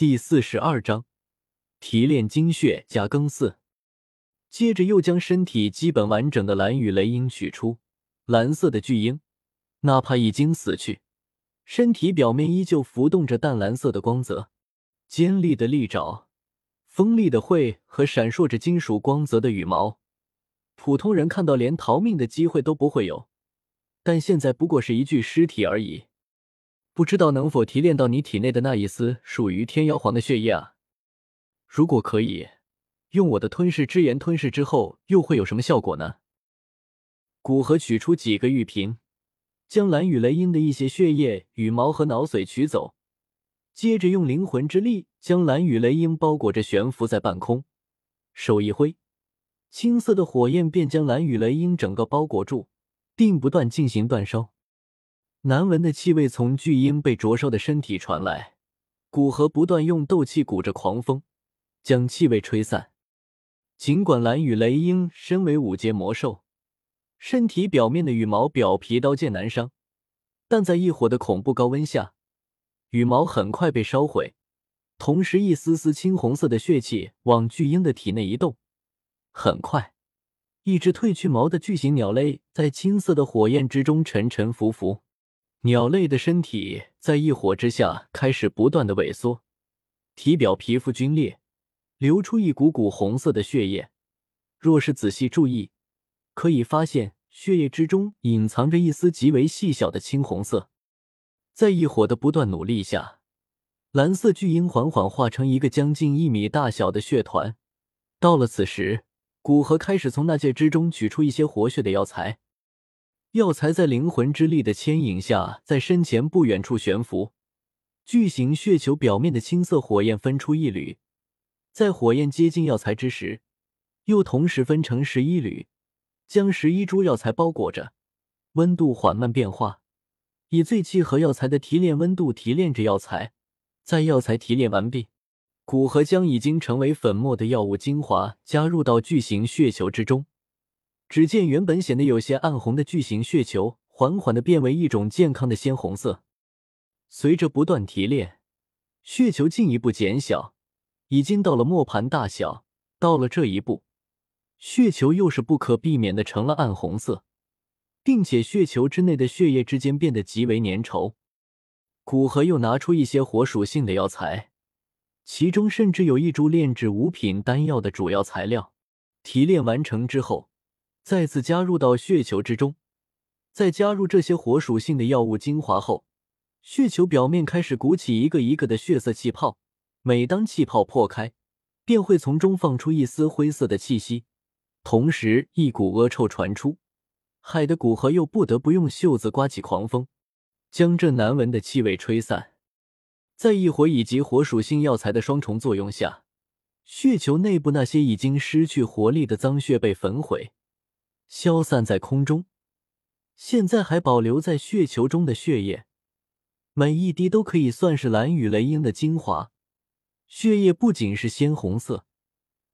第四十二章提炼精血加更四。接着又将身体基本完整的蓝羽雷鹰取出。蓝色的巨鹰，哪怕已经死去，身体表面依旧浮动着淡蓝色的光泽，尖利的利爪，锋利的喙和闪烁着金属光泽的羽毛。普通人看到连逃命的机会都不会有，但现在不过是一具尸体而已。不知道能否提炼到你体内的那一丝属于天妖皇的血液啊？如果可以，用我的吞噬之炎吞噬之后，又会有什么效果呢？古河取出几个玉瓶，将蓝羽雷鹰的一些血液、羽毛和脑髓取走，接着用灵魂之力将蓝羽雷鹰包裹着悬浮在半空，手一挥，青色的火焰便将蓝羽雷鹰整个包裹住，并不断进行煅烧。难闻的气味从巨鹰被灼烧的身体传来，古河不断用斗气鼓着狂风，将气味吹散。尽管蓝羽雷鹰身为五阶魔兽，身体表面的羽毛表皮刀剑难伤，但在异火的恐怖高温下，羽毛很快被烧毁。同时，一丝丝青红色的血气往巨鹰的体内移动。很快，一只褪去毛的巨型鸟类在青色的火焰之中沉沉浮浮。鸟类的身体在异火之下开始不断的萎缩，体表皮肤皲裂，流出一股股红色的血液。若是仔细注意，可以发现血液之中隐藏着一丝极为细小的青红色。在异火的不断努力下，蓝色巨鹰缓缓化成一个将近一米大小的血团。到了此时，古河开始从那戒之中取出一些活血的药材。药材在灵魂之力的牵引下，在身前不远处悬浮。巨型血球表面的青色火焰分出一缕，在火焰接近药材之时，又同时分成十一缕，将十一株药材包裹着。温度缓慢变化，以最契合药材的提炼温度提炼着药材。在药材提炼完毕，古河将已经成为粉末的药物精华加入到巨型血球之中。只见原本显得有些暗红的巨型血球，缓缓的变为一种健康的鲜红色。随着不断提炼，血球进一步减小，已经到了磨盘大小。到了这一步，血球又是不可避免的成了暗红色，并且血球之内的血液之间变得极为粘稠。古河又拿出一些火属性的药材，其中甚至有一株炼制五品丹药的主要材料。提炼完成之后。再次加入到血球之中，在加入这些火属性的药物精华后，血球表面开始鼓起一个一个的血色气泡。每当气泡破开，便会从中放出一丝灰色的气息，同时一股恶臭传出，害得古河又不得不用袖子刮起狂风，将这难闻的气味吹散。在异火以及火属性药材的双重作用下，血球内部那些已经失去活力的脏血被焚毁。消散在空中，现在还保留在血球中的血液，每一滴都可以算是蓝羽雷鹰的精华。血液不仅是鲜红色，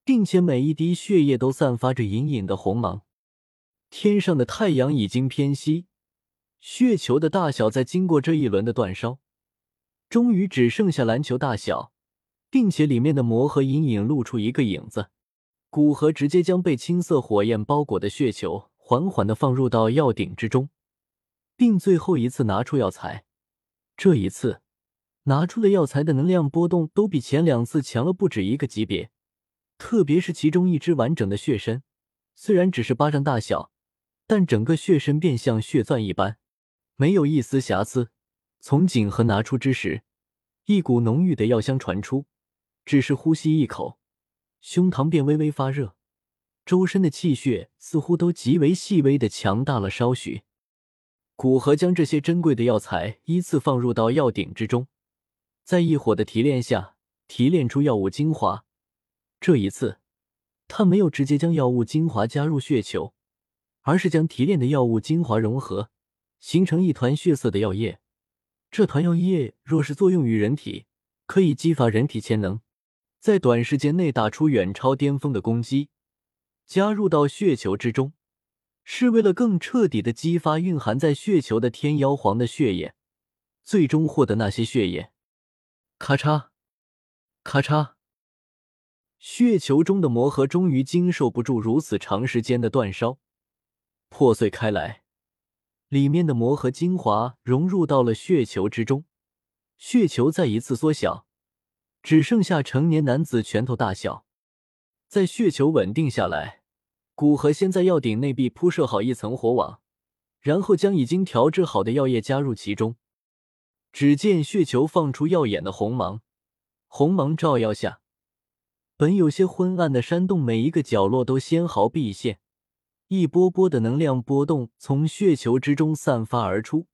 并且每一滴血液都散发着隐隐的红芒。天上的太阳已经偏西，血球的大小在经过这一轮的煅烧，终于只剩下篮球大小，并且里面的膜和隐隐露出一个影子。古河直接将被青色火焰包裹的血球缓缓的放入到药鼎之中，并最后一次拿出药材。这一次拿出的药材的能量波动都比前两次强了不止一个级别，特别是其中一只完整的血身，虽然只是巴掌大小，但整个血身便像血钻一般，没有一丝瑕疵。从锦盒拿出之时，一股浓郁的药香传出，只是呼吸一口。胸膛便微微发热，周身的气血似乎都极为细微的强大了稍许。古河将这些珍贵的药材依次放入到药鼎之中，在一火的提炼下，提炼出药物精华。这一次，他没有直接将药物精华加入血球，而是将提炼的药物精华融合，形成一团血色的药液。这团药液若是作用于人体，可以激发人体潜能。在短时间内打出远超巅峰的攻击，加入到血球之中，是为了更彻底的激发蕴含在血球的天妖皇的血液，最终获得那些血液。咔嚓，咔嚓，血球中的魔核终于经受不住如此长时间的煅烧，破碎开来。里面的魔核精华融入到了血球之中，血球再一次缩小，只剩下成年男子拳头大小。在血球稳定下来，古河先在药鼎内壁铺设好一层火网，然后将已经调制好的药液加入其中。只见血球放出耀眼的红芒，红芒照耀下，本有些昏暗的山洞每一个角落都纤毫毕现。一波波的能量波动从血球之中散发而出，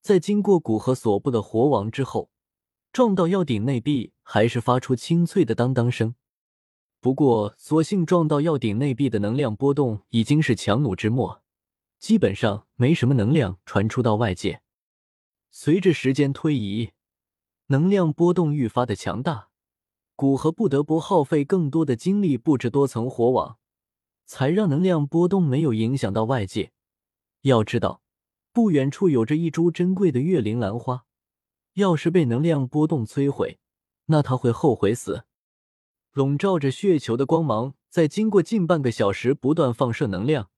在经过古河所布的火网之后，撞到药鼎内壁，还是发出清脆的当当声。不过，所幸撞到药鼎内壁的能量波动已经是强弩之末，基本上没什么能量传出到外界。随着时间推移，能量波动愈发的强大，古河不得不耗费更多的精力布置多层火网。才让能量波动没有影响到外界。要知道，不远处有着一株珍贵的月灵兰花，要是被能量波动摧毁，那他会后悔死。笼罩着血球的光芒，在经过近半个小时不断放射能量，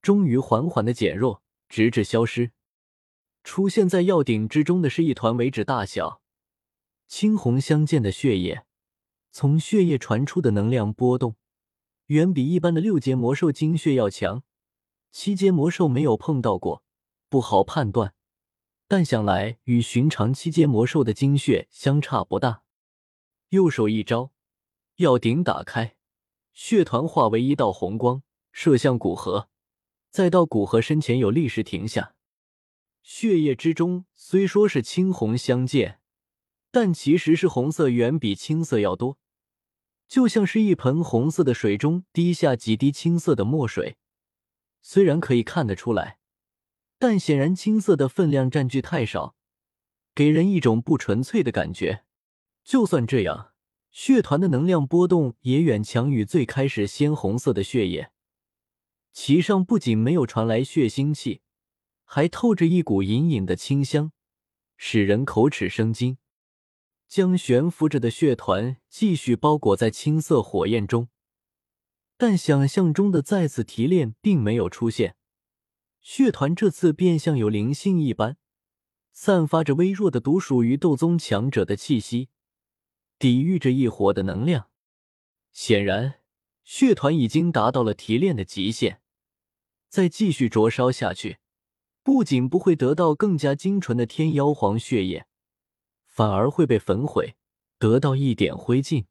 终于缓缓的减弱，直至消失。出现在药鼎之中的是一团为止大小、青红相间的血液，从血液传出的能量波动。远比一般的六阶魔兽精血要强，七阶魔兽没有碰到过，不好判断。但想来与寻常七阶魔兽的精血相差不大。右手一招，药鼎打开，血团化为一道红光，射向古河，再到古河身前，有立时停下。血液之中虽说是青红相间，但其实是红色远比青色要多。就像是一盆红色的水中滴下几滴青色的墨水，虽然可以看得出来，但显然青色的分量占据太少，给人一种不纯粹的感觉。就算这样，血团的能量波动也远强于最开始鲜红色的血液，其上不仅没有传来血腥气，还透着一股隐隐的清香，使人口齿生津。将悬浮着的血团继续包裹在青色火焰中，但想象中的再次提炼并没有出现。血团这次便像有灵性一般，散发着微弱的独属于斗宗强者的气息，抵御着异火的能量。显然，血团已经达到了提炼的极限，再继续灼烧下去，不仅不会得到更加精纯的天妖皇血液。反而会被焚毁，得到一点灰烬。